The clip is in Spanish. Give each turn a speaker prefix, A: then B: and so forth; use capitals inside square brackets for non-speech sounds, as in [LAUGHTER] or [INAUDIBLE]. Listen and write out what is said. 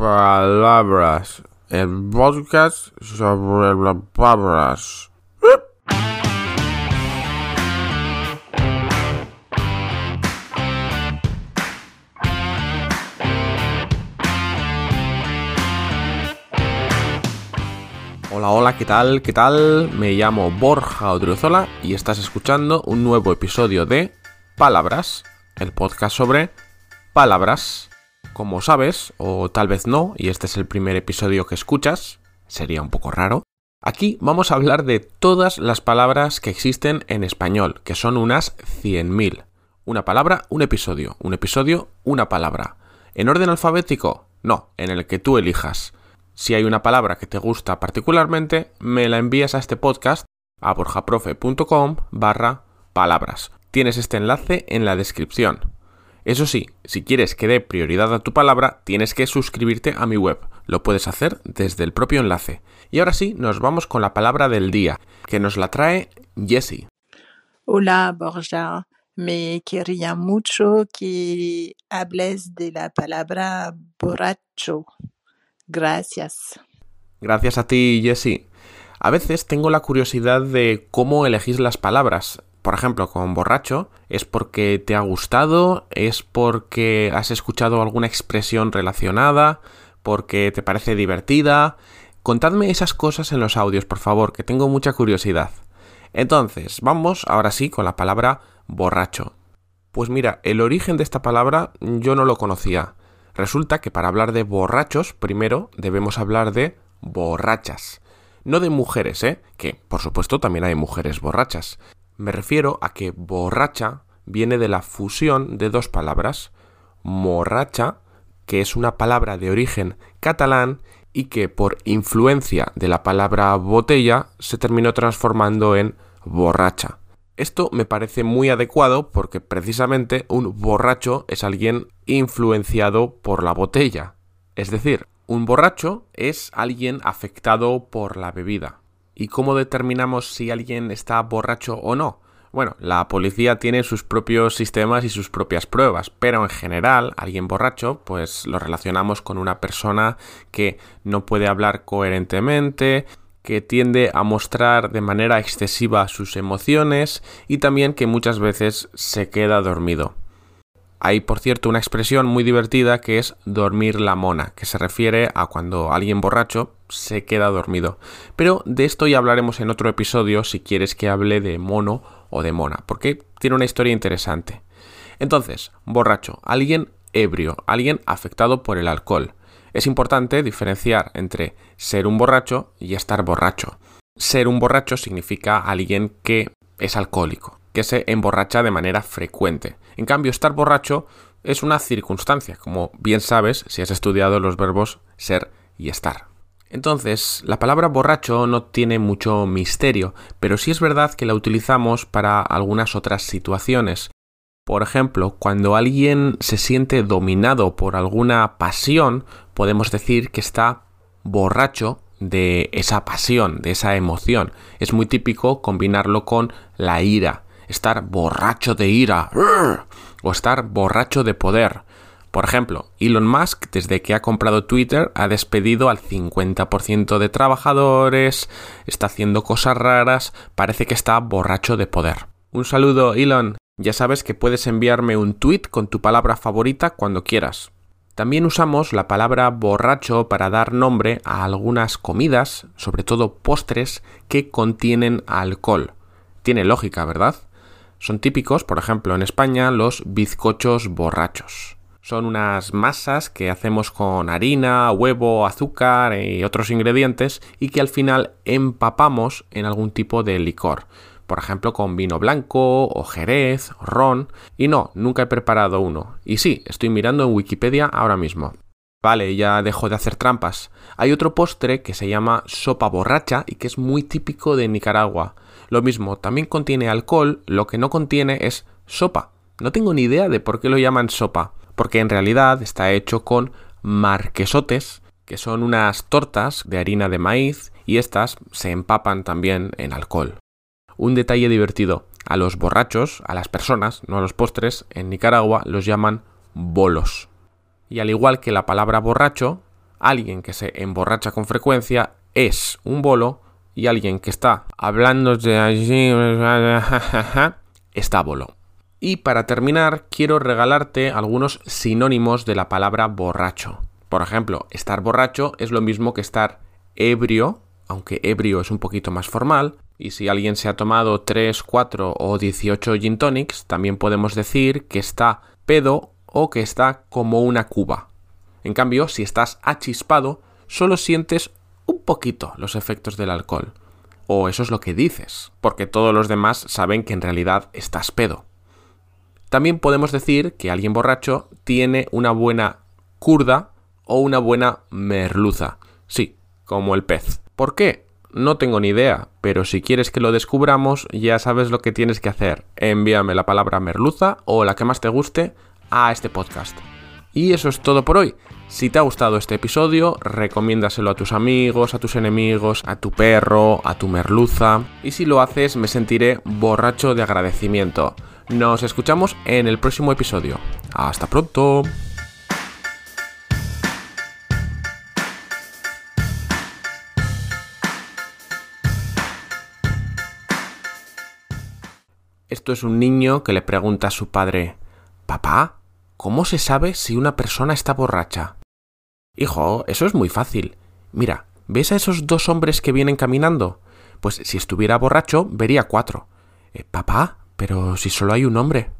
A: palabras. El podcast sobre las palabras. Hola, hola, ¿qué tal? ¿Qué tal? Me llamo Borja Odriozola y estás escuchando un nuevo episodio de Palabras, el podcast sobre palabras. Como sabes, o tal vez no, y este es el primer episodio que escuchas, sería un poco raro, aquí vamos a hablar de todas las palabras que existen en español, que son unas 100.000. Una palabra, un episodio, un episodio, una palabra. ¿En orden alfabético? No, en el que tú elijas. Si hay una palabra que te gusta particularmente, me la envías a este podcast a borjaprofe.com barra palabras. Tienes este enlace en la descripción. Eso sí, si quieres que dé prioridad a tu palabra, tienes que suscribirte a mi web. Lo puedes hacer desde el propio enlace. Y ahora sí, nos vamos con la palabra del día, que nos la trae Jessie.
B: Hola Borja, me quería mucho que hables de la palabra borracho. Gracias.
A: Gracias a ti, Jessie. A veces tengo la curiosidad de cómo elegís las palabras por ejemplo, con borracho, es porque te ha gustado, es porque has escuchado alguna expresión relacionada, porque te parece divertida. Contadme esas cosas en los audios, por favor, que tengo mucha curiosidad. Entonces, vamos ahora sí con la palabra borracho. Pues mira, el origen de esta palabra yo no lo conocía. Resulta que para hablar de borrachos, primero debemos hablar de borrachas. No de mujeres, ¿eh? Que, por supuesto, también hay mujeres borrachas. Me refiero a que borracha viene de la fusión de dos palabras, morracha, que es una palabra de origen catalán y que por influencia de la palabra botella se terminó transformando en borracha. Esto me parece muy adecuado porque precisamente un borracho es alguien influenciado por la botella. Es decir, un borracho es alguien afectado por la bebida. ¿Y cómo determinamos si alguien está borracho o no? Bueno, la policía tiene sus propios sistemas y sus propias pruebas, pero en general, alguien borracho, pues lo relacionamos con una persona que no puede hablar coherentemente, que tiende a mostrar de manera excesiva sus emociones y también que muchas veces se queda dormido. Hay, por cierto, una expresión muy divertida que es dormir la mona, que se refiere a cuando alguien borracho se queda dormido. Pero de esto ya hablaremos en otro episodio si quieres que hable de mono o de mona, porque tiene una historia interesante. Entonces, borracho, alguien ebrio, alguien afectado por el alcohol. Es importante diferenciar entre ser un borracho y estar borracho. Ser un borracho significa alguien que es alcohólico que se emborracha de manera frecuente. En cambio, estar borracho es una circunstancia, como bien sabes si has estudiado los verbos ser y estar. Entonces, la palabra borracho no tiene mucho misterio, pero sí es verdad que la utilizamos para algunas otras situaciones. Por ejemplo, cuando alguien se siente dominado por alguna pasión, podemos decir que está borracho de esa pasión, de esa emoción. Es muy típico combinarlo con la ira estar borracho de ira o estar borracho de poder. Por ejemplo, Elon Musk, desde que ha comprado Twitter, ha despedido al 50% de trabajadores, está haciendo cosas raras, parece que está borracho de poder. Un saludo, Elon. Ya sabes que puedes enviarme un tweet con tu palabra favorita cuando quieras. También usamos la palabra borracho para dar nombre a algunas comidas, sobre todo postres, que contienen alcohol. Tiene lógica, ¿verdad? Son típicos, por ejemplo, en España, los bizcochos borrachos. Son unas masas que hacemos con harina, huevo, azúcar y otros ingredientes y que al final empapamos en algún tipo de licor. Por ejemplo, con vino blanco o jerez, ron. Y no, nunca he preparado uno. Y sí, estoy mirando en Wikipedia ahora mismo. Vale, ya dejo de hacer trampas. Hay otro postre que se llama sopa borracha y que es muy típico de Nicaragua. Lo mismo, también contiene alcohol, lo que no contiene es sopa. No tengo ni idea de por qué lo llaman sopa, porque en realidad está hecho con marquesotes, que son unas tortas de harina de maíz, y estas se empapan también en alcohol. Un detalle divertido, a los borrachos, a las personas, no a los postres, en Nicaragua los llaman bolos. Y al igual que la palabra borracho, Alguien que se emborracha con frecuencia es un bolo y alguien que está hablando de allí [LAUGHS] está bolo. Y para terminar, quiero regalarte algunos sinónimos de la palabra borracho. Por ejemplo, estar borracho es lo mismo que estar ebrio, aunque ebrio es un poquito más formal, y si alguien se ha tomado 3, 4 o 18 gin tonics, también podemos decir que está pedo o que está como una cuba. En cambio, si estás achispado, solo sientes un poquito los efectos del alcohol. O eso es lo que dices, porque todos los demás saben que en realidad estás pedo. También podemos decir que alguien borracho tiene una buena curda o una buena merluza. Sí, como el pez. ¿Por qué? No tengo ni idea, pero si quieres que lo descubramos, ya sabes lo que tienes que hacer. Envíame la palabra merluza o la que más te guste a este podcast. Y eso es todo por hoy. Si te ha gustado este episodio, recomiéndaselo a tus amigos, a tus enemigos, a tu perro, a tu merluza. Y si lo haces, me sentiré borracho de agradecimiento. Nos escuchamos en el próximo episodio. Hasta pronto. Esto es un niño que le pregunta a su padre, Papá, ¿cómo se sabe si una persona está borracha? Hijo, eso es muy fácil. Mira, ¿ves a esos dos hombres que vienen caminando? Pues si estuviera borracho, vería cuatro. Eh, papá, pero si solo hay un hombre.